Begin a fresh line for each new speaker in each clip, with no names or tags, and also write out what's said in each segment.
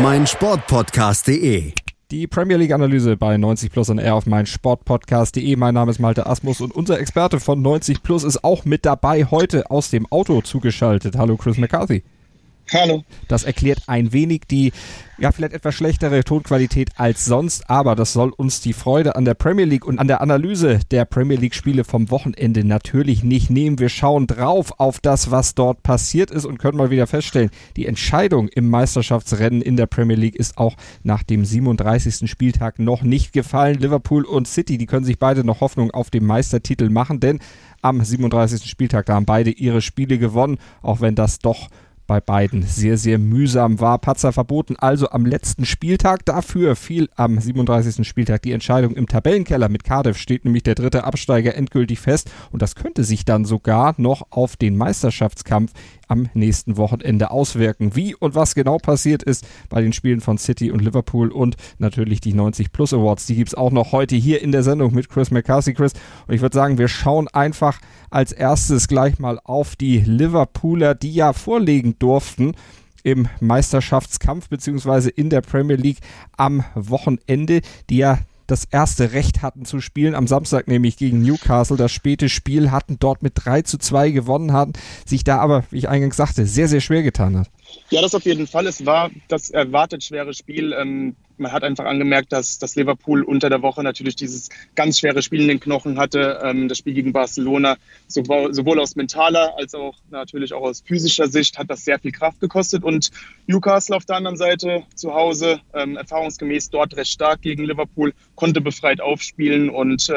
meinsportpodcast.de.
Die Premier League Analyse bei 90 Plus on Air auf mein Sportpodcast.de. Mein Name ist Malte Asmus und unser Experte von 90 Plus ist auch mit dabei, heute aus dem Auto zugeschaltet. Hallo Chris McCarthy.
Hallo.
Das erklärt ein wenig die, ja, vielleicht etwas schlechtere Tonqualität als sonst, aber das soll uns die Freude an der Premier League und an der Analyse der Premier League Spiele vom Wochenende natürlich nicht nehmen. Wir schauen drauf auf das, was dort passiert ist und können mal wieder feststellen, die Entscheidung im Meisterschaftsrennen in der Premier League ist auch nach dem 37. Spieltag noch nicht gefallen. Liverpool und City, die können sich beide noch Hoffnung auf den Meistertitel machen, denn am 37. Spieltag, da haben beide ihre Spiele gewonnen, auch wenn das doch bei beiden sehr, sehr mühsam war. Patzer verboten also am letzten Spieltag. Dafür fiel am 37. Spieltag die Entscheidung im Tabellenkeller. Mit Cardiff steht nämlich der dritte Absteiger endgültig fest und das könnte sich dann sogar noch auf den Meisterschaftskampf am nächsten Wochenende auswirken. Wie und was genau passiert ist bei den Spielen von City und Liverpool und natürlich die 90 Plus Awards, die gibt es auch noch heute hier in der Sendung mit Chris McCarthy. Chris, und ich würde sagen, wir schauen einfach als erstes gleich mal auf die Liverpooler, die ja vorlegen durften im Meisterschaftskampf beziehungsweise in der Premier League am Wochenende, die ja das erste Recht hatten zu spielen. Am Samstag nämlich gegen Newcastle das späte Spiel hatten, dort mit 3 zu 2 gewonnen hatten, sich da aber, wie ich eingangs sagte, sehr, sehr schwer getan hat.
Ja, das auf jeden Fall. Es war das erwartet schwere Spiel. Ähm, man hat einfach angemerkt, dass, dass Liverpool unter der Woche natürlich dieses ganz schwere Spiel in den Knochen hatte. Ähm, das Spiel gegen Barcelona, sowohl, aus mentaler als auch natürlich auch aus physischer Sicht, hat das sehr viel Kraft gekostet. Und Newcastle auf der anderen Seite zu Hause, ähm, erfahrungsgemäß dort recht stark gegen Liverpool, konnte befreit aufspielen und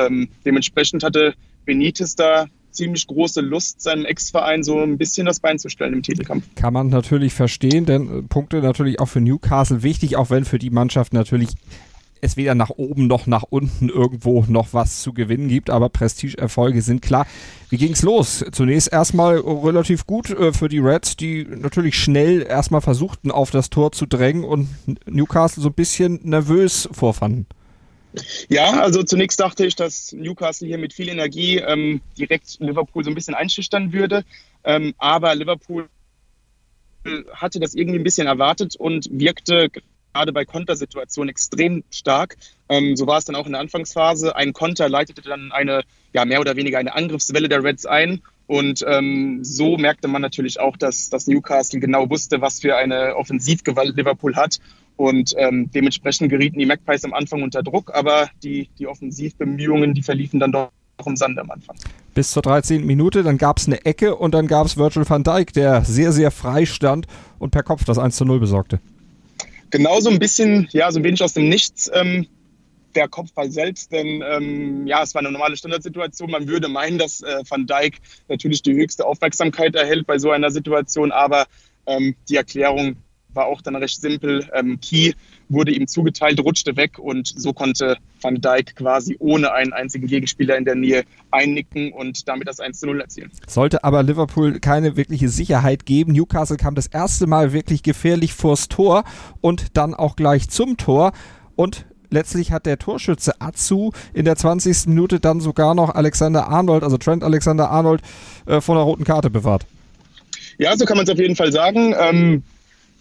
dementsprechend hatte Benitez da ziemlich große Lust, seinem Ex-Verein so ein bisschen das Bein zu stellen im Titelkampf.
Kann man natürlich verstehen, denn äh, Punkte natürlich auch für Newcastle wichtig, auch wenn für die Mannschaft natürlich es weder nach oben noch nach unten irgendwo noch was zu gewinnen gibt, aber Prestigeerfolge sind klar. Wie ging's los? Zunächst erstmal relativ gut äh, für die Reds, die natürlich schnell erstmal versuchten, auf das Tor zu drängen und Newcastle so ein bisschen nervös vorfanden.
Ja, also zunächst dachte ich, dass Newcastle hier mit viel Energie ähm, direkt Liverpool so ein bisschen einschüchtern würde. Ähm, aber Liverpool hatte das irgendwie ein bisschen erwartet und wirkte gerade bei Kontersituationen extrem stark. Ähm, so war es dann auch in der Anfangsphase. Ein Konter leitete dann eine, ja, mehr oder weniger eine Angriffswelle der Reds ein. Und ähm, so merkte man natürlich auch, dass, dass Newcastle genau wusste, was für eine Offensivgewalt Liverpool hat und ähm, dementsprechend gerieten die Magpies am Anfang unter Druck, aber die, die Offensivbemühungen, die verliefen dann doch im Sand am Anfang.
Bis zur 13. Minute, dann gab es eine Ecke und dann gab es Virgil van Dijk, der sehr, sehr frei stand und per Kopf das 1 zu 0 besorgte.
Genauso ein bisschen, ja, so ein wenig aus dem Nichts. Ähm, der Kopfball selbst, denn ähm, ja, es war eine normale Standardsituation. Man würde meinen, dass äh, Van Dijk natürlich die höchste Aufmerksamkeit erhält bei so einer Situation, aber ähm, die Erklärung war auch dann recht simpel. Ähm, Key wurde ihm zugeteilt, rutschte weg und so konnte Van Dijk quasi ohne einen einzigen Gegenspieler in der Nähe einnicken und damit das 1 zu 0 erzielen.
Sollte aber Liverpool keine wirkliche Sicherheit geben. Newcastle kam das erste Mal wirklich gefährlich vors Tor und dann auch gleich zum Tor und letztlich hat der Torschütze Atsu in der 20. Minute dann sogar noch Alexander Arnold, also Trent Alexander Arnold, äh, von der roten Karte bewahrt.
Ja, so kann man es auf jeden Fall sagen. Ähm,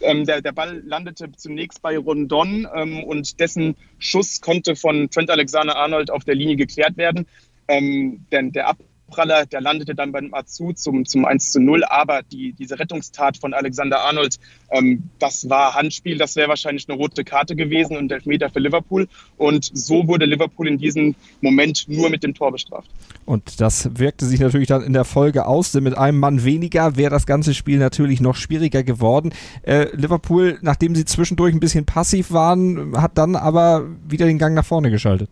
ähm, der, der, Ball landete zunächst bei Rondon ähm, und dessen Schuss konnte von Trent Alexander-Arnold auf der Linie geklärt werden. Ähm, denn der Ab Abpraller, der landete dann beim Azu zum, zum 1 zu 0. Aber die, diese Rettungstat von Alexander Arnold, ähm, das war Handspiel, das wäre wahrscheinlich eine rote Karte gewesen und Elfmeter für Liverpool. Und so wurde Liverpool in diesem Moment nur mit dem Tor bestraft.
Und das wirkte sich natürlich dann in der Folge aus, denn mit einem Mann weniger wäre das ganze Spiel natürlich noch schwieriger geworden. Äh, Liverpool, nachdem sie zwischendurch ein bisschen passiv waren, hat dann aber wieder den Gang nach vorne geschaltet.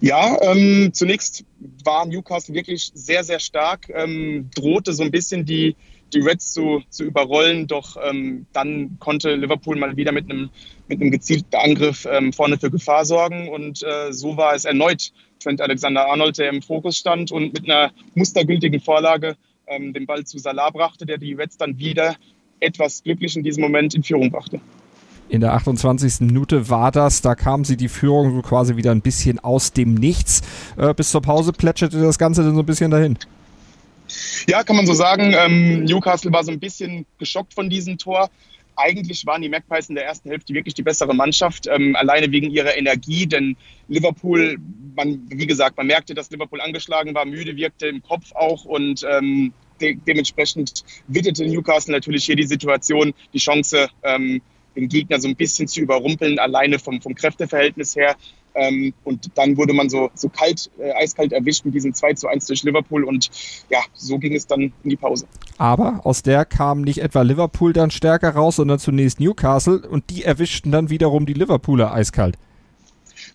Ja, ähm, zunächst war Newcastle wirklich sehr, sehr stark, ähm, drohte so ein bisschen die, die Reds zu, zu überrollen. Doch ähm, dann konnte Liverpool mal wieder mit einem, mit einem gezielten Angriff ähm, vorne für Gefahr sorgen. Und äh, so war es erneut Trent Alexander-Arnold, der im Fokus stand und mit einer mustergültigen Vorlage ähm, den Ball zu Salah brachte, der die Reds dann wieder etwas glücklich in diesem Moment in Führung brachte.
In der 28. Minute war das, da kam sie die Führung so quasi wieder ein bisschen aus dem Nichts. Äh, bis zur Pause plätscherte das Ganze dann so ein bisschen dahin.
Ja, kann man so sagen. Ähm, Newcastle war so ein bisschen geschockt von diesem Tor. Eigentlich waren die Magpies in der ersten Hälfte wirklich die bessere Mannschaft, ähm, alleine wegen ihrer Energie, denn Liverpool, man, wie gesagt, man merkte, dass Liverpool angeschlagen war, müde wirkte im Kopf auch und ähm, de dementsprechend witterte Newcastle natürlich hier die Situation, die Chance, ähm, den Gegner so ein bisschen zu überrumpeln, alleine vom, vom Kräfteverhältnis her. Ähm, und dann wurde man so, so kalt, äh, eiskalt erwischt mit diesem 2 zu 1 durch Liverpool und ja, so ging es dann in die Pause.
Aber aus der kam nicht etwa Liverpool dann stärker raus, sondern zunächst Newcastle und die erwischten dann wiederum die Liverpooler eiskalt.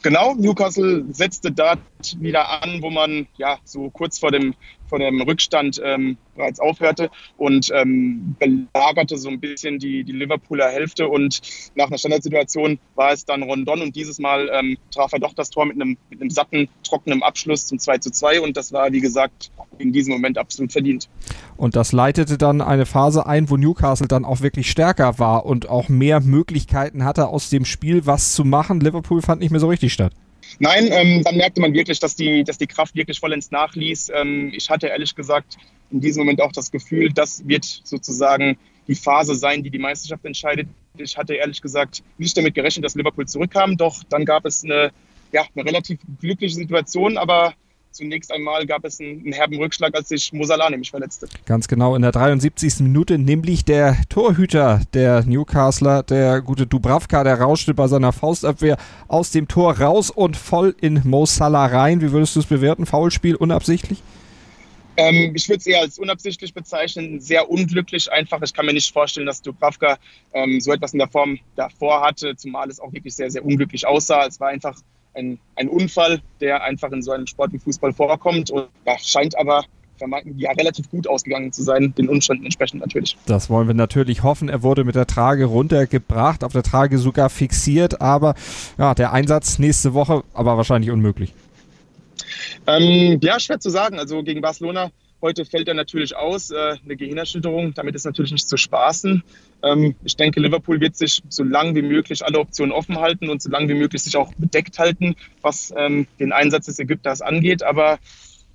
Genau, Newcastle setzte da wieder an, wo man ja so kurz vor dem, vor dem Rückstand ähm, bereits aufhörte und ähm, belagerte so ein bisschen die, die Liverpooler Hälfte. Und nach einer Standardsituation war es dann Rondon und dieses Mal ähm, traf er doch das Tor mit einem, mit einem satten, trockenen Abschluss zum 2 zu 2. Und das war, wie gesagt, in diesem Moment absolut verdient.
Und das leitete dann eine Phase ein, wo Newcastle dann auch wirklich stärker war und auch mehr Möglichkeiten hatte, aus dem Spiel was zu machen. Liverpool fand nicht mehr so richtig statt.
Nein, ähm, dann merkte man wirklich, dass die, dass die Kraft wirklich vollends nachließ. Ähm, ich hatte ehrlich gesagt in diesem Moment auch das Gefühl, das wird sozusagen die Phase sein, die die Meisterschaft entscheidet. Ich hatte ehrlich gesagt nicht damit gerechnet, dass Liverpool zurückkam, doch dann gab es eine, ja, eine relativ glückliche Situation, aber zunächst einmal gab es einen, einen herben Rückschlag, als sich Mosala nämlich verletzte.
Ganz genau, in der 73. Minute nämlich der Torhüter der Newcastler, der gute Dubravka, der rauschte bei seiner Faustabwehr aus dem Tor raus und voll in Mo Salah rein. Wie würdest du es bewerten? Foulspiel unabsichtlich?
Ähm, ich würde es eher als unabsichtlich bezeichnen, sehr unglücklich einfach. Ich kann mir nicht vorstellen, dass Dubravka ähm, so etwas in der Form davor hatte, zumal es auch wirklich sehr, sehr unglücklich aussah. Es war einfach ein, ein Unfall, der einfach in so einem Sport wie Fußball vorkommt und ja, scheint aber ja, relativ gut ausgegangen zu sein, den Umständen entsprechend natürlich.
Das wollen wir natürlich hoffen. Er wurde mit der Trage runtergebracht, auf der Trage sogar fixiert, aber ja, der Einsatz nächste Woche, aber wahrscheinlich unmöglich.
Ähm, ja, schwer zu sagen. Also gegen Barcelona heute fällt er natürlich aus, äh, eine Gehirnerschütterung. Damit ist natürlich nicht zu spaßen. Ähm, ich denke, Liverpool wird sich so lange wie möglich alle Optionen offen halten und so lange wie möglich sich auch bedeckt halten, was ähm, den Einsatz des Ägypters angeht. Aber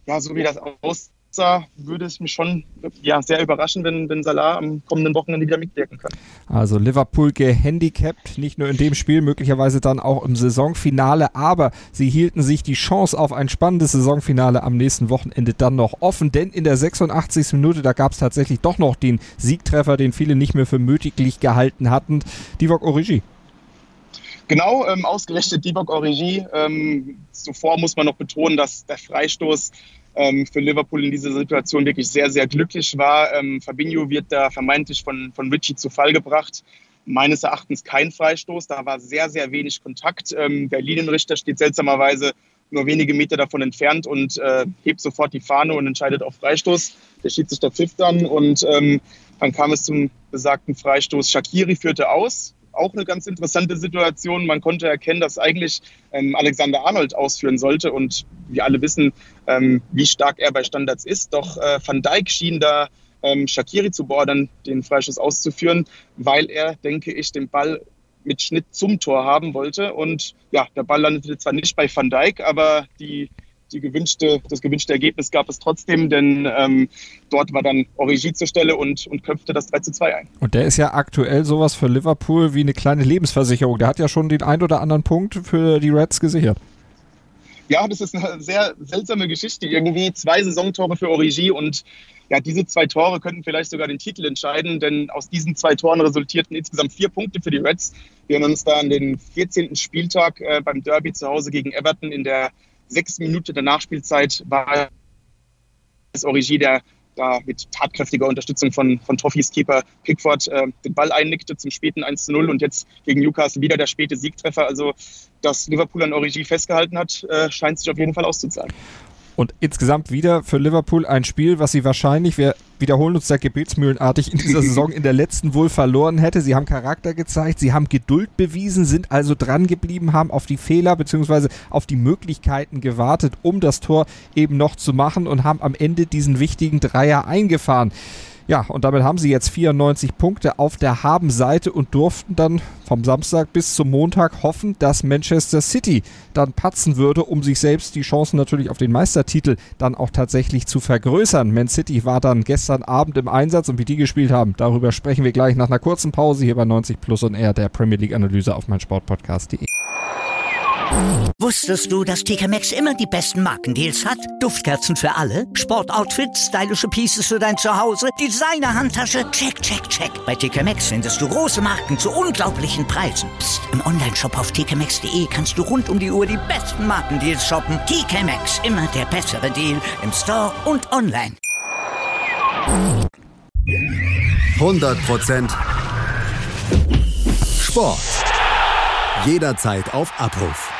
ja, so wie das aussieht, würde es mich schon ja, sehr überraschen, wenn, wenn Salah am kommenden Wochenende wieder mitwirken kann.
Also Liverpool gehandicapt, nicht nur in dem Spiel, möglicherweise dann auch im Saisonfinale, aber sie hielten sich die Chance auf ein spannendes Saisonfinale am nächsten Wochenende dann noch offen, denn in der 86. Minute, da gab es tatsächlich doch noch den Siegtreffer, den viele nicht mehr für möglich gehalten hatten. Divock Origi.
Genau, ähm, ausgerechnet Divock Origi. Ähm, zuvor muss man noch betonen, dass der Freistoß ähm, für Liverpool in dieser Situation wirklich sehr, sehr glücklich war. Ähm, Fabinho wird da vermeintlich von, von Richie zu Fall gebracht. Meines Erachtens kein Freistoß. Da war sehr, sehr wenig Kontakt. Ähm, der Linienrichter steht seltsamerweise nur wenige Meter davon entfernt und äh, hebt sofort die Fahne und entscheidet auf Freistoß. Der Schiedsrichter pfifft dann und ähm, dann kam es zum besagten Freistoß. Shakiri führte aus auch eine ganz interessante Situation. Man konnte erkennen, dass eigentlich ähm, Alexander Arnold ausführen sollte. Und wir alle wissen, ähm, wie stark er bei Standards ist. Doch äh, Van Dijk schien da ähm, Shakiri zu bordern, den Freischuss auszuführen, weil er, denke ich, den Ball mit Schnitt zum Tor haben wollte. Und ja, der Ball landete zwar nicht bei Van Dijk, aber die die gewünschte, das gewünschte Ergebnis gab es trotzdem, denn ähm, dort war dann Origi zur Stelle und, und köpfte das 3 zu 2 ein.
Und der ist ja aktuell sowas für Liverpool wie eine kleine Lebensversicherung. Der hat ja schon den ein oder anderen Punkt für die Reds gesichert.
Ja, das ist eine sehr seltsame Geschichte. Irgendwie zwei Saisontore für Origi und ja, diese zwei Tore könnten vielleicht sogar den Titel entscheiden, denn aus diesen zwei Toren resultierten insgesamt vier Punkte für die Reds. Wir haben uns da an den 14. Spieltag äh, beim Derby zu Hause gegen Everton in der sechs Minuten der Nachspielzeit war es Origi, der da mit tatkräftiger Unterstützung von, von Toffees Keeper Pickford äh, den Ball einnickte zum späten 1 zu 0 und jetzt gegen Newcastle wieder der späte Siegtreffer. Also, dass Liverpool an Origi festgehalten hat, äh, scheint sich auf jeden Fall auszuzahlen.
Und insgesamt wieder für Liverpool ein Spiel, was sie wahrscheinlich, wir wiederholen uns da gebetsmühlenartig in dieser Saison in der letzten wohl verloren hätte. Sie haben Charakter gezeigt, sie haben Geduld bewiesen, sind also dran geblieben, haben auf die Fehler bzw. auf die Möglichkeiten gewartet, um das Tor eben noch zu machen und haben am Ende diesen wichtigen Dreier eingefahren. Ja, und damit haben sie jetzt 94 Punkte auf der Habenseite und durften dann vom Samstag bis zum Montag hoffen, dass Manchester City dann patzen würde, um sich selbst die Chancen natürlich auf den Meistertitel dann auch tatsächlich zu vergrößern. Man City war dann gestern Abend im Einsatz und wie die gespielt haben, darüber sprechen wir gleich nach einer kurzen Pause hier bei 90 Plus und R der Premier League Analyse auf meinsportpodcast.de.
Wusstest du, dass TK Maxx immer die besten Markendeals hat? Duftkerzen für alle, Sportoutfits, stylische Pieces für dein Zuhause, Designer-Handtasche, check, check, check. Bei TK Maxx findest du große Marken zu unglaublichen Preisen. Psst. im Onlineshop auf tkmaxx.de kannst du rund um die Uhr die besten Markendeals shoppen. TK Maxx, immer der bessere Deal im Store und online.
100% Sport. Jederzeit auf Abruf.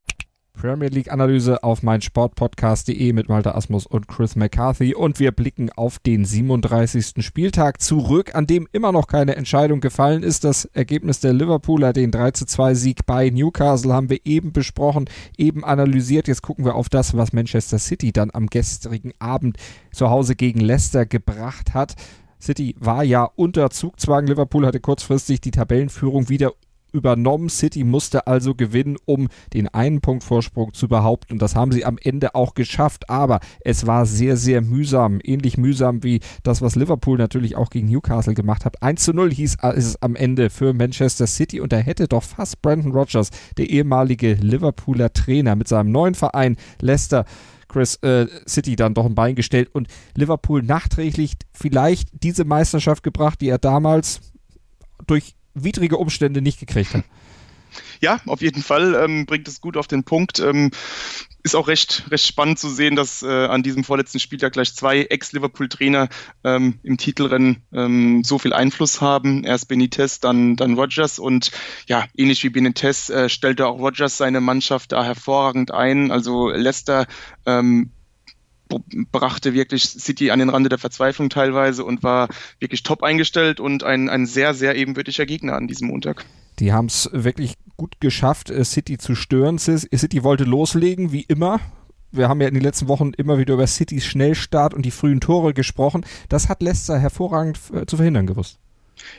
Premier League Analyse auf meinsportpodcast.de mit Malta Asmus und Chris McCarthy und wir blicken auf den 37. Spieltag zurück, an dem immer noch keine Entscheidung gefallen ist. Das Ergebnis der Liverpooler, den 3 zu 2 Sieg bei Newcastle haben wir eben besprochen, eben analysiert. Jetzt gucken wir auf das, was Manchester City dann am gestrigen Abend zu Hause gegen Leicester gebracht hat. City war ja unter Zugzwang. Liverpool hatte kurzfristig die Tabellenführung wieder übernommen. City musste also gewinnen, um den einen Punkt Vorsprung zu behaupten. Und das haben sie am Ende auch geschafft. Aber es war sehr, sehr mühsam. Ähnlich mühsam wie das, was Liverpool natürlich auch gegen Newcastle gemacht hat. 1 zu 0 hieß es am Ende für Manchester City. Und da hätte doch fast Brandon Rogers, der ehemalige Liverpooler Trainer mit seinem neuen Verein Leicester, Chris äh, City dann doch ein Bein gestellt und Liverpool nachträglich vielleicht diese Meisterschaft gebracht, die er damals durch widrige Umstände nicht gekriegt hat.
Ja, auf jeden Fall ähm, bringt es gut auf den Punkt. Ähm, ist auch recht, recht spannend zu sehen, dass äh, an diesem vorletzten Spieltag gleich zwei Ex-Liverpool-Trainer ähm, im Titelrennen ähm, so viel Einfluss haben. Erst Benitez, dann, dann Rogers und ja, ähnlich wie Benitez äh, stellte auch Rogers seine Mannschaft da hervorragend ein. Also Leicester ähm, brachte wirklich City an den Rande der Verzweiflung teilweise und war wirklich top eingestellt und ein, ein sehr, sehr ebenbürtiger Gegner an diesem Montag.
Die haben es wirklich gut geschafft, äh, City zu stören. City wollte loslegen, wie immer. Wir haben ja in den letzten Wochen immer wieder über Citys Schnellstart und die frühen Tore gesprochen. Das hat Leicester hervorragend äh, zu verhindern gewusst.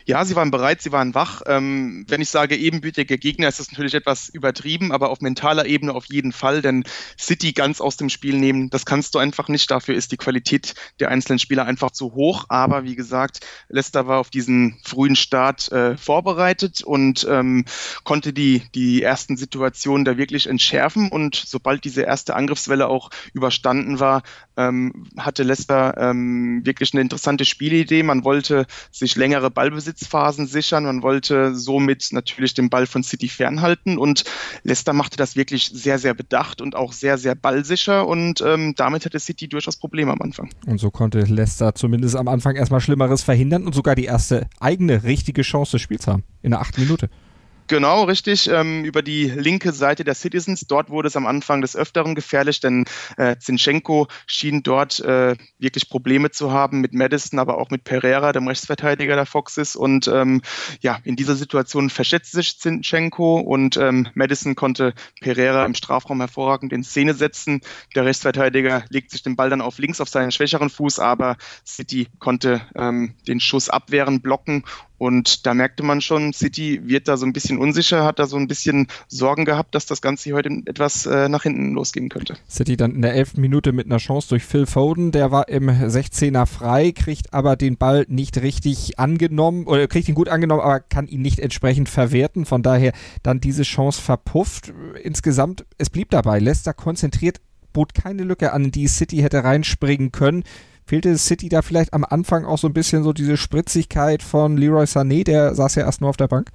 Ja, sie waren bereit, sie waren wach. Ähm, wenn ich sage ebenbürtiger Gegner, ist das natürlich etwas übertrieben, aber auf mentaler Ebene auf jeden Fall, denn City ganz aus dem Spiel nehmen, das kannst du einfach nicht. Dafür ist die Qualität der einzelnen Spieler einfach zu hoch. Aber wie gesagt, Leicester war auf diesen frühen Start äh, vorbereitet und ähm, konnte die, die ersten Situationen da wirklich entschärfen. Und sobald diese erste Angriffswelle auch überstanden war, ähm, hatte Leicester ähm, wirklich eine interessante Spielidee. Man wollte sich längere Ball Ballbesitzphasen sichern. Man wollte somit natürlich den Ball von City fernhalten und Leicester machte das wirklich sehr, sehr bedacht und auch sehr, sehr ballsicher und ähm, damit hatte City durchaus Probleme am Anfang.
Und so konnte Leicester zumindest am Anfang erstmal Schlimmeres verhindern und sogar die erste eigene richtige Chance des Spiels haben. In der achten Minute.
Genau, richtig. Ähm, über die linke Seite der Citizens. Dort wurde es am Anfang des Öfteren gefährlich, denn äh, Zinchenko schien dort äh, wirklich Probleme zu haben mit Madison, aber auch mit Pereira, dem Rechtsverteidiger der Foxes. Und ähm, ja, in dieser Situation verschätzte sich Zinchenko und ähm, Madison konnte Pereira im Strafraum hervorragend in Szene setzen. Der Rechtsverteidiger legt sich den Ball dann auf links auf seinen schwächeren Fuß, aber City konnte ähm, den Schuss abwehren, blocken und da merkte man schon, City wird da so ein bisschen unsicher, hat da so ein bisschen Sorgen gehabt, dass das Ganze heute etwas äh, nach hinten losgehen könnte.
City dann in der elften Minute mit einer Chance durch Phil Foden, der war im 16er frei, kriegt aber den Ball nicht richtig angenommen oder kriegt ihn gut angenommen, aber kann ihn nicht entsprechend verwerten. Von daher dann diese Chance verpufft. Insgesamt, es blieb dabei. Leicester konzentriert bot keine Lücke an, die City hätte reinspringen können. Fehlte City da vielleicht am Anfang auch so ein bisschen so diese Spritzigkeit von Leroy Sané, der saß ja erst nur auf der Bank?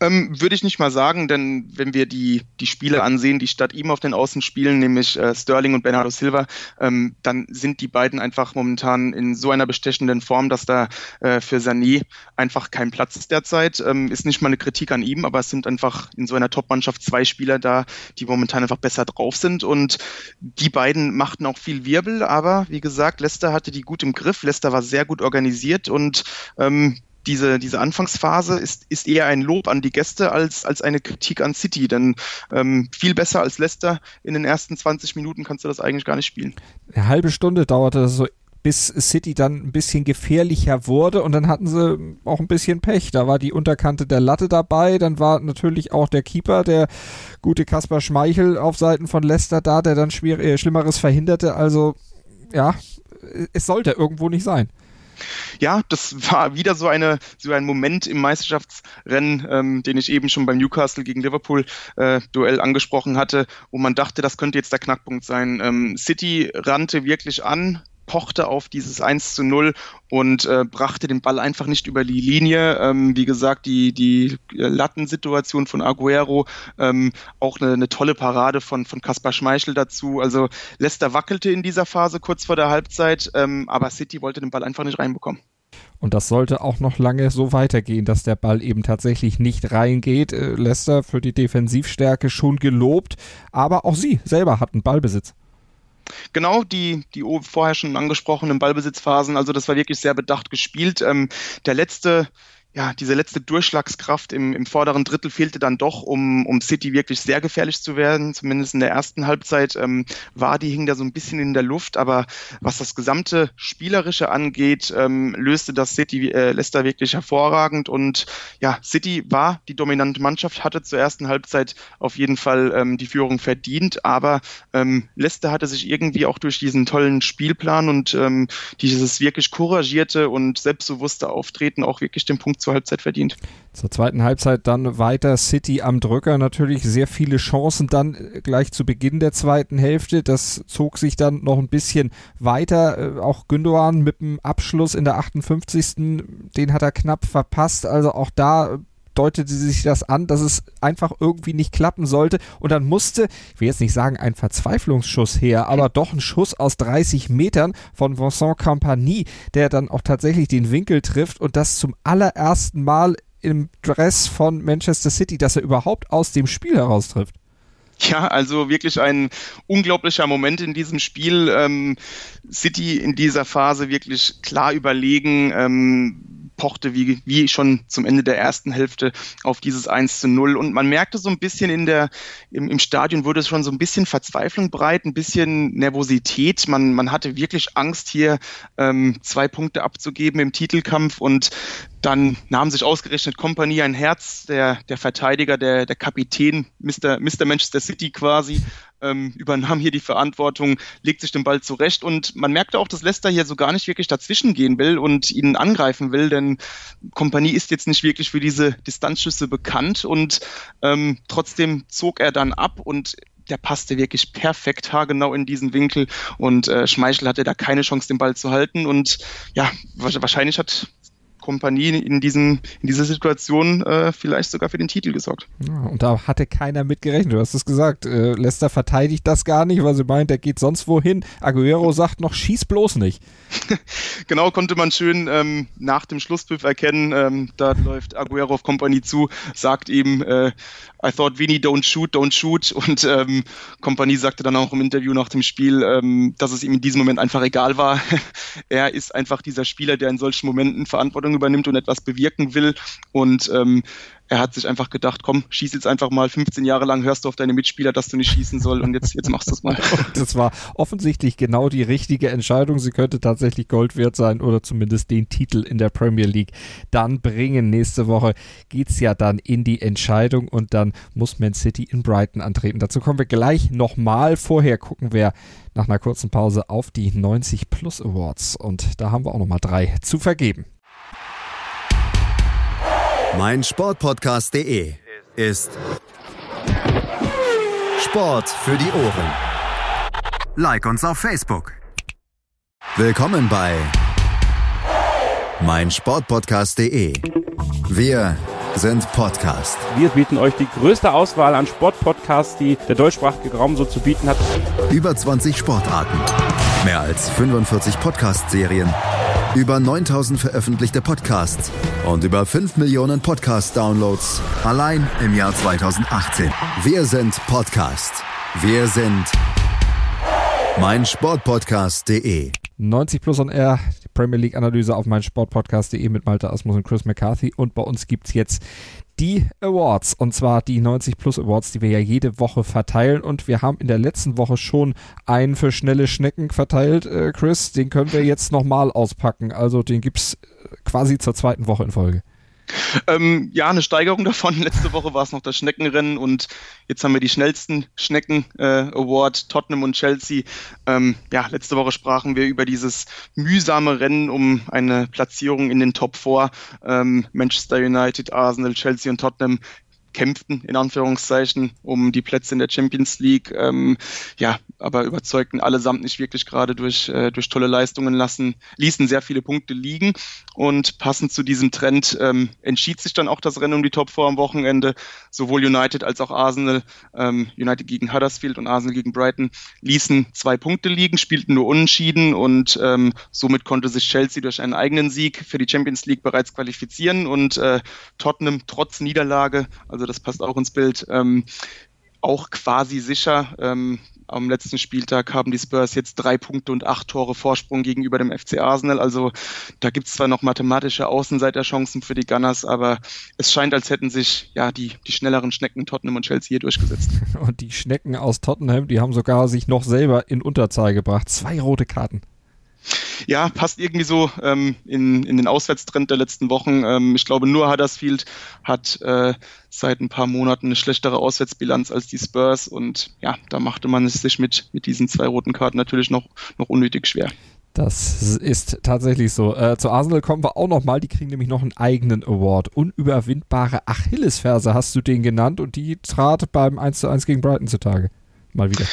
Ähm, Würde ich nicht mal sagen, denn wenn wir die, die Spiele ansehen, die statt ihm auf den Außen spielen, nämlich äh, Sterling und Bernardo Silva, ähm, dann sind die beiden einfach momentan in so einer bestechenden Form, dass da äh, für Sané einfach kein Platz ist derzeit. Ähm, ist nicht mal eine Kritik an ihm, aber es sind einfach in so einer Top-Mannschaft zwei Spieler da, die momentan einfach besser drauf sind und die beiden machten auch viel Wirbel, aber wie gesagt, Leicester hatte die gut im Griff, Leicester war sehr gut organisiert und ähm, diese, diese Anfangsphase ist, ist eher ein Lob an die Gäste als, als eine Kritik an City, denn ähm, viel besser als Leicester in den ersten 20 Minuten kannst du das eigentlich gar nicht spielen.
Eine halbe Stunde dauerte das so bis City dann ein bisschen gefährlicher wurde und dann hatten sie auch ein bisschen Pech. Da war die Unterkante der Latte dabei, dann war natürlich auch der Keeper, der gute Kaspar Schmeichel auf Seiten von Leicester da, der dann schwer, äh, Schlimmeres verhinderte. Also ja, es sollte irgendwo nicht sein.
Ja, das war wieder so eine so ein Moment im Meisterschaftsrennen, ähm, den ich eben schon beim Newcastle gegen Liverpool äh, Duell angesprochen hatte, wo man dachte, das könnte jetzt der Knackpunkt sein. Ähm, City rannte wirklich an, pochte auf dieses 1 zu 0 und äh, brachte den Ball einfach nicht über die Linie. Ähm, wie gesagt, die, die Lattensituation von Aguero, ähm, auch eine, eine tolle Parade von, von Kaspar Schmeichel dazu. Also Leicester wackelte in dieser Phase kurz vor der Halbzeit, ähm, aber City wollte den Ball einfach nicht reinbekommen.
Und das sollte auch noch lange so weitergehen, dass der Ball eben tatsächlich nicht reingeht. Äh, Leicester für die Defensivstärke schon gelobt, aber auch sie selber hatten Ballbesitz.
Genau, die, die vorher schon angesprochenen Ballbesitzphasen, also das war wirklich sehr bedacht gespielt. Ähm, der letzte ja, diese letzte Durchschlagskraft im, im vorderen Drittel fehlte dann doch, um, um City wirklich sehr gefährlich zu werden. Zumindest in der ersten Halbzeit ähm, war die hing da so ein bisschen in der Luft, aber was das gesamte Spielerische angeht, ähm, löste das City äh, Leicester wirklich hervorragend. Und ja, City war die dominante Mannschaft, hatte zur ersten Halbzeit auf jeden Fall ähm, die Führung verdient, aber ähm, Leicester hatte sich irgendwie auch durch diesen tollen Spielplan und ähm, dieses wirklich couragierte und selbstbewusste Auftreten auch wirklich den Punkt zur Halbzeit verdient.
Zur zweiten Halbzeit dann weiter City am Drücker. Natürlich sehr viele Chancen dann äh, gleich zu Beginn der zweiten Hälfte. Das zog sich dann noch ein bisschen weiter. Äh, auch Gündogan mit dem Abschluss in der 58. Den hat er knapp verpasst. Also auch da deutete sich das an, dass es einfach irgendwie nicht klappen sollte. Und dann musste, ich will jetzt nicht sagen ein Verzweiflungsschuss her, aber doch ein Schuss aus 30 Metern von Vincent Campagny, der dann auch tatsächlich den Winkel trifft und das zum allerersten Mal im Dress von Manchester City, dass er überhaupt aus dem Spiel heraus trifft.
Ja, also wirklich ein unglaublicher Moment in diesem Spiel. Ähm, City in dieser Phase wirklich klar überlegen. Ähm, pochte wie, wie schon zum Ende der ersten Hälfte auf dieses 1 zu 0. Und man merkte so ein bisschen in der, im, im Stadion wurde es schon so ein bisschen Verzweiflung breit, ein bisschen Nervosität. Man, man hatte wirklich Angst, hier ähm, zwei Punkte abzugeben im Titelkampf und dann nahm sich ausgerechnet Kompanie ein Herz, der, der Verteidiger, der, der Kapitän, Mr. Mr. Manchester City quasi, ähm, übernahm hier die Verantwortung, legt sich den Ball zurecht. Und man merkte auch, dass Leicester hier so gar nicht wirklich dazwischen gehen will und ihn angreifen will, denn Kompanie ist jetzt nicht wirklich für diese Distanzschüsse bekannt. Und ähm, trotzdem zog er dann ab und der passte wirklich perfekt haargenau in diesen Winkel. Und äh, Schmeichel hatte da keine Chance, den Ball zu halten. Und ja, wahrscheinlich hat Kompanie in, diesem, in dieser Situation äh, vielleicht sogar für den Titel gesorgt.
Ja, und da hatte keiner mit gerechnet. Du hast es gesagt. Äh, Leicester verteidigt das gar nicht, weil sie meint, der geht sonst wohin. Aguero sagt noch, schieß bloß nicht.
genau, konnte man schön ähm, nach dem Schlusspfiff erkennen. Ähm, da läuft Aguero auf Kompanie zu, sagt ihm, äh, I thought Vinny, don't shoot, don't shoot. Und ähm, Kompanie sagte dann auch im Interview nach dem Spiel, ähm, dass es ihm in diesem Moment einfach egal war. er ist einfach dieser Spieler, der in solchen Momenten Verantwortung übernimmt und etwas bewirken will. Und ähm, er hat sich einfach gedacht, komm, schieß jetzt einfach mal 15 Jahre lang, hörst du auf deine Mitspieler, dass du nicht schießen soll und jetzt, jetzt machst du es mal.
das war offensichtlich genau die richtige Entscheidung. Sie könnte tatsächlich Gold wert sein oder zumindest den Titel in der Premier League dann bringen. Nächste Woche geht's ja dann in die Entscheidung und dann muss Man City in Brighton antreten. Dazu kommen wir gleich nochmal. Vorher gucken wir nach einer kurzen Pause auf die 90 Plus Awards und da haben wir auch nochmal drei zu vergeben
mein Sportpodcast.de ist Sport für die Ohren. Like uns auf Facebook. Willkommen bei meinsportpodcast.de. Wir sind Podcast.
Wir bieten euch die größte Auswahl an Sportpodcasts, die der deutschsprachige Raum so zu bieten hat.
Über 20 Sportarten, mehr als 45 Podcast-Serien, über 9000 veröffentlichte Podcasts und über 5 Millionen Podcast-Downloads allein im Jahr 2018. Wir sind Podcast. Wir sind meinsportpodcast.de.
90 Plus on Air, Premier League Analyse auf meinsportpodcast.de mit Malte Asmus und Chris McCarthy. Und bei uns gibt es jetzt die Awards. Und zwar die 90 Plus Awards, die wir ja jede Woche verteilen. Und wir haben in der letzten Woche schon einen für schnelle Schnecken verteilt, äh, Chris. Den können wir jetzt nochmal auspacken. Also den gibt es quasi zur zweiten Woche in Folge.
Ähm, ja, eine Steigerung davon. Letzte Woche war es noch das Schneckenrennen und jetzt haben wir die schnellsten Schnecken äh, Award, Tottenham und Chelsea. Ähm, ja, letzte Woche sprachen wir über dieses mühsame Rennen um eine Platzierung in den Top 4. Ähm, Manchester United, Arsenal, Chelsea und Tottenham kämpften, in Anführungszeichen, um die Plätze in der Champions League. Ähm, ja, aber überzeugten allesamt nicht wirklich gerade durch, äh, durch tolle Leistungen lassen, ließen sehr viele Punkte liegen. Und passend zu diesem Trend ähm, entschied sich dann auch das Rennen um die Top 4 am Wochenende. Sowohl United als auch Arsenal, ähm, United gegen Huddersfield und Arsenal gegen Brighton, ließen zwei Punkte liegen, spielten nur unentschieden und ähm, somit konnte sich Chelsea durch einen eigenen Sieg für die Champions League bereits qualifizieren und äh, Tottenham trotz Niederlage, also also das passt auch ins Bild. Ähm, auch quasi sicher. Ähm, am letzten Spieltag haben die Spurs jetzt drei Punkte und acht Tore Vorsprung gegenüber dem FC Arsenal. Also da gibt es zwar noch mathematische Außenseiterchancen für die Gunners, aber es scheint, als hätten sich ja die, die schnelleren Schnecken Tottenham und Chelsea hier durchgesetzt.
Und die Schnecken aus Tottenham, die haben sogar sich noch selber in Unterzahl gebracht. Zwei rote Karten
ja, passt irgendwie so ähm, in, in den Auswärtstrend der letzten Wochen. Ähm, ich glaube, nur Huddersfield hat äh, seit ein paar Monaten eine schlechtere Auswärtsbilanz als die Spurs und ja, da machte man es sich mit, mit diesen zwei roten Karten natürlich noch, noch unnötig schwer.
Das ist tatsächlich so. Äh, zu Arsenal kommen wir auch nochmal. Die kriegen nämlich noch einen eigenen Award. Unüberwindbare Achillesferse hast du den genannt und die trat beim 1:1 gegen Brighton zutage. Mal wieder.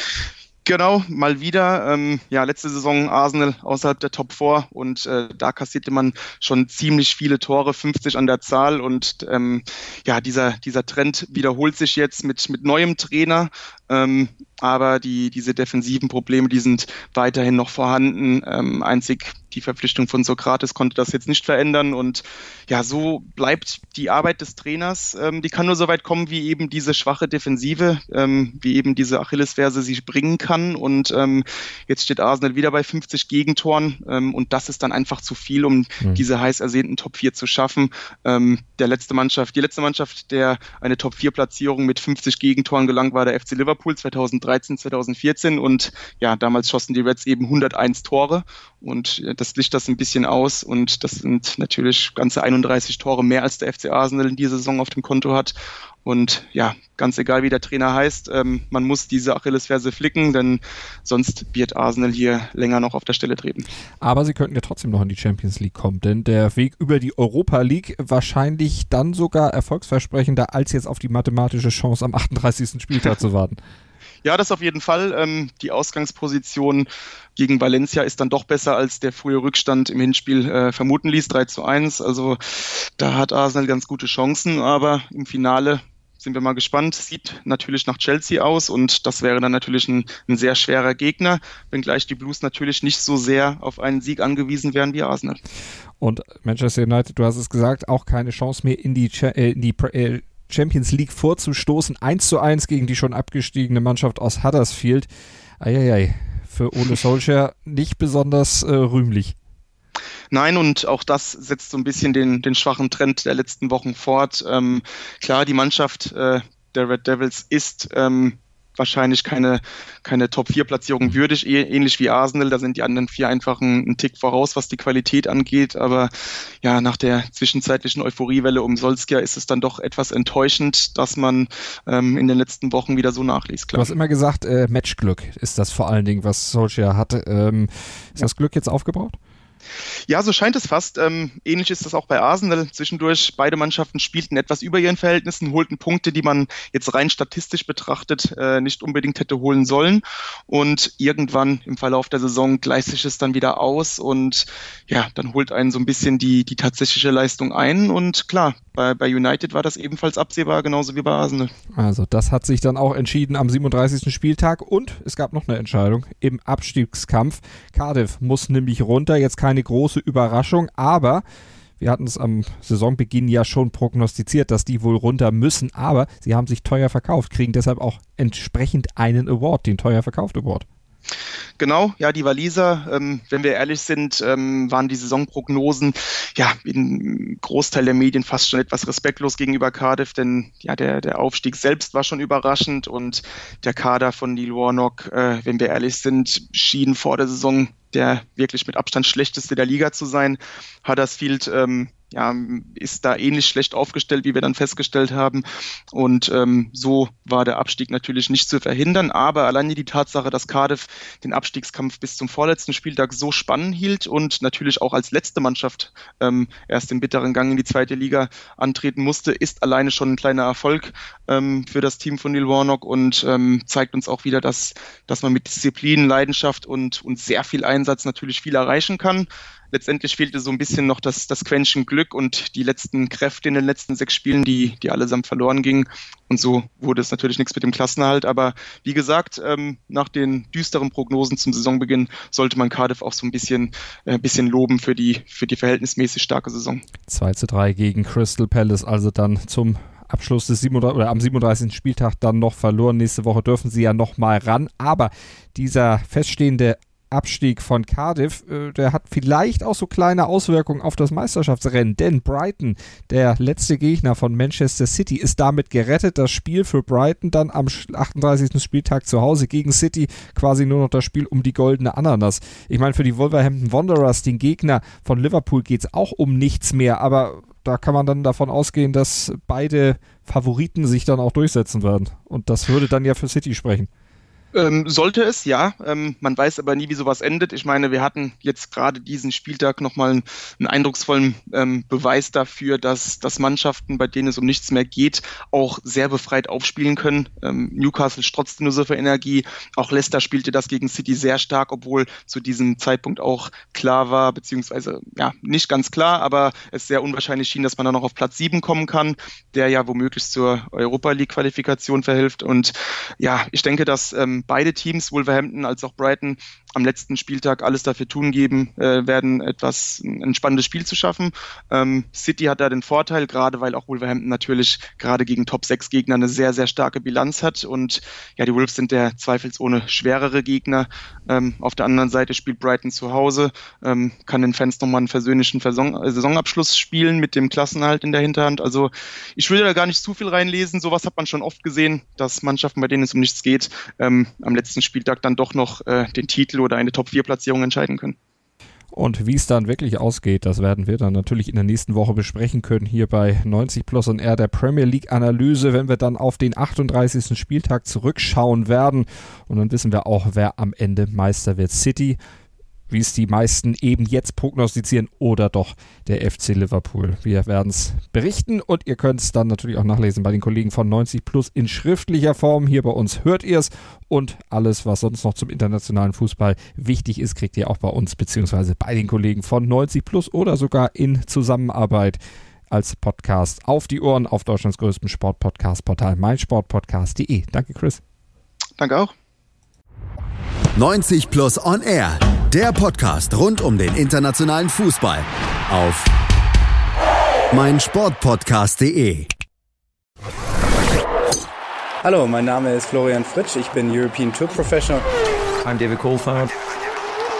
Genau, mal wieder. Ähm, ja, letzte Saison Arsenal außerhalb der Top 4 und äh, da kassierte man schon ziemlich viele Tore, 50 an der Zahl und ähm, ja, dieser, dieser Trend wiederholt sich jetzt mit, mit neuem Trainer. Ähm, aber die, diese defensiven Probleme, die sind weiterhin noch vorhanden. Ähm, einzig die Verpflichtung von Sokrates konnte das jetzt nicht verändern. Und ja, so bleibt die Arbeit des Trainers. Ähm, die kann nur so weit kommen, wie eben diese schwache Defensive, ähm, wie eben diese Achillesferse sie bringen kann. Und ähm, jetzt steht Arsenal wieder bei 50 Gegentoren. Ähm, und das ist dann einfach zu viel, um mhm. diese heiß ersehnten Top 4 zu schaffen. Ähm, der letzte Mannschaft, die letzte Mannschaft, der eine Top 4 Platzierung mit 50 Gegentoren gelangt, war der FC Liverpool 2013, 2014. Und ja, damals schossen die Reds eben 101 Tore. Und das licht das ein bisschen aus. Und das sind natürlich ganze 31 Tore mehr als der FC Arsenal in dieser Saison auf dem Konto hat. Und ja, ganz egal wie der Trainer heißt, ähm, man muss diese Achillesferse flicken, denn sonst wird Arsenal hier länger noch auf der Stelle treten.
Aber sie könnten ja trotzdem noch in die Champions League kommen, denn der Weg über die Europa League wahrscheinlich dann sogar erfolgsversprechender, als jetzt auf die mathematische Chance am 38. Spieltag zu warten.
Ja, das auf jeden Fall. Ähm, die Ausgangsposition gegen Valencia ist dann doch besser, als der frühe Rückstand im Hinspiel äh, vermuten ließ, 3 zu 1. Also da hat Arsenal ganz gute Chancen, aber im Finale sind wir mal gespannt. Sieht natürlich nach Chelsea aus und das wäre dann natürlich ein, ein, sehr schwerer Gegner, wenngleich die Blues natürlich nicht so sehr auf einen Sieg angewiesen wären wie Arsenal.
Und Manchester United, du hast es gesagt, auch keine Chance mehr in die, äh, in die äh, Champions League vorzustoßen. 1 zu 1 gegen die schon abgestiegene Mannschaft aus Huddersfield. Eieiei, für Ole Solskjaer nicht besonders äh, rühmlich.
Nein, und auch das setzt so ein bisschen den, den schwachen Trend der letzten Wochen fort. Ähm, klar, die Mannschaft äh, der Red Devils ist ähm, wahrscheinlich keine, keine Top-4-Platzierung würdig, eh, ähnlich wie Arsenal. Da sind die anderen vier einfach einen, Tick voraus, was die Qualität angeht. Aber ja, nach der zwischenzeitlichen Euphoriewelle um Solskjaer ist es dann doch etwas enttäuschend, dass man ähm, in den letzten Wochen wieder so nachliest.
Klar. Du hast immer gesagt, äh, Matchglück ist das vor allen Dingen, was Solskjaer hatte. Ähm, ist ja. das Glück jetzt aufgebaut?
Ja, so scheint es fast. Ähm, ähnlich ist das auch bei Arsenal. Zwischendurch, beide Mannschaften spielten etwas über ihren Verhältnissen, holten Punkte, die man jetzt rein statistisch betrachtet äh, nicht unbedingt hätte holen sollen. Und irgendwann im Verlauf der Saison gleicht sich es dann wieder aus und ja, dann holt einen so ein bisschen die, die tatsächliche Leistung ein. Und klar, bei, bei United war das ebenfalls absehbar, genauso wie bei Arsenal.
Also das hat sich dann auch entschieden am 37. Spieltag und es gab noch eine Entscheidung im Abstiegskampf. Cardiff muss nämlich runter, jetzt keine große Überraschung, aber wir hatten es am Saisonbeginn ja schon prognostiziert, dass die wohl runter müssen, aber sie haben sich teuer verkauft, kriegen deshalb auch entsprechend einen Award, den teuer verkauft Award.
Genau, ja, die Waliser, ähm, wenn wir ehrlich sind, ähm, waren die Saisonprognosen ja in Großteil der Medien fast schon etwas respektlos gegenüber Cardiff, denn ja, der, der Aufstieg selbst war schon überraschend und der Kader von Neil Warnock, äh, wenn wir ehrlich sind, schien vor der Saison der wirklich mit Abstand schlechteste der Liga zu sein. Huddersfield ähm, ja, ist da ähnlich schlecht aufgestellt, wie wir dann festgestellt haben. Und ähm, so war der Abstieg natürlich nicht zu verhindern. Aber alleine die Tatsache, dass Cardiff den Abstiegskampf bis zum vorletzten Spieltag so spannend hielt und natürlich auch als letzte Mannschaft ähm, erst den bitteren Gang in die zweite Liga antreten musste, ist alleine schon ein kleiner Erfolg ähm, für das Team von Neil Warnock und ähm, zeigt uns auch wieder, dass, dass man mit Disziplin, Leidenschaft und, und sehr viel Einsatz natürlich viel erreichen kann letztendlich fehlte so ein bisschen noch das, das Quäntchen Glück und die letzten Kräfte in den letzten sechs Spielen, die, die allesamt verloren gingen. Und so wurde es natürlich nichts mit dem Klassenerhalt. Aber wie gesagt, ähm, nach den düsteren Prognosen zum Saisonbeginn sollte man Cardiff auch so ein bisschen, äh, bisschen loben für die, für die verhältnismäßig starke Saison.
2 zu 3 gegen Crystal Palace, also dann zum Abschluss des 37, oder am 37. Spieltag dann noch verloren. Nächste Woche dürfen sie ja noch mal ran. Aber dieser feststehende Abstieg von Cardiff, äh, der hat vielleicht auch so kleine Auswirkungen auf das Meisterschaftsrennen, denn Brighton, der letzte Gegner von Manchester City, ist damit gerettet. Das Spiel für Brighton dann am 38. Spieltag zu Hause gegen City quasi nur noch das Spiel um die goldene Ananas. Ich meine, für die Wolverhampton Wanderers, den Gegner von Liverpool, geht es auch um nichts mehr, aber da kann man dann davon ausgehen, dass beide Favoriten sich dann auch durchsetzen werden. Und das würde dann ja für City sprechen.
Ähm, sollte es, ja. Ähm, man weiß aber nie, wie sowas endet. Ich meine, wir hatten jetzt gerade diesen Spieltag nochmal einen, einen eindrucksvollen ähm, Beweis dafür, dass, dass Mannschaften, bei denen es um nichts mehr geht, auch sehr befreit aufspielen können. Ähm, Newcastle strotzte nur so für Energie. Auch Leicester spielte das gegen City sehr stark, obwohl zu diesem Zeitpunkt auch klar war, beziehungsweise ja, nicht ganz klar, aber es sehr unwahrscheinlich schien, dass man dann noch auf Platz 7 kommen kann, der ja womöglich zur Europa League-Qualifikation verhilft. Und ja, ich denke, dass ähm, beide Teams, Wolverhampton als auch Brighton, am letzten Spieltag alles dafür tun geben äh, werden, etwas ein spannendes Spiel zu schaffen. Ähm, City hat da den Vorteil, gerade weil auch Wolverhampton natürlich gerade gegen Top 6 Gegner eine sehr, sehr starke Bilanz hat. Und ja, die Wolves sind der zweifelsohne schwerere Gegner. Ähm, auf der anderen Seite spielt Brighton zu Hause, ähm, kann den Fans nochmal einen versöhnlichen Saison äh, Saisonabschluss spielen mit dem Klassenhalt in der Hinterhand. Also ich würde da gar nicht zu viel reinlesen. Sowas hat man schon oft gesehen, dass Mannschaften, bei denen es um nichts geht, ähm, am letzten Spieltag dann doch noch äh, den Titel oder eine Top-4-Platzierung entscheiden können.
Und wie es dann wirklich ausgeht, das werden wir dann natürlich in der nächsten Woche besprechen können, hier bei 90 Plus und R der Premier League Analyse, wenn wir dann auf den 38. Spieltag zurückschauen werden. Und dann wissen wir auch, wer am Ende Meister wird. City wie es die meisten eben jetzt prognostizieren, oder doch der FC Liverpool. Wir werden es berichten und ihr könnt es dann natürlich auch nachlesen bei den Kollegen von 90 Plus in schriftlicher Form. Hier bei uns hört ihr es und alles, was sonst noch zum internationalen Fußball wichtig ist, kriegt ihr auch bei uns beziehungsweise bei den Kollegen von 90 Plus oder sogar in Zusammenarbeit als Podcast auf die Ohren auf Deutschlands größtem Sportpodcast-Portal meinsportpodcast.de. Danke, Chris.
Danke auch.
90 Plus On Air, der Podcast rund um den internationalen Fußball auf meinsportpodcast.de.
Hallo, mein Name ist Florian Fritsch, ich bin European Tour Professional.
I'm David Coulthard.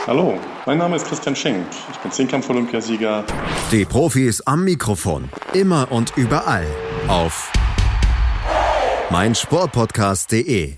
Hallo, mein Name ist Christian Schenk, ich bin Zehnkampf-Olympiasieger.
Die Profis am Mikrofon, immer und überall auf meinsportpodcast.de.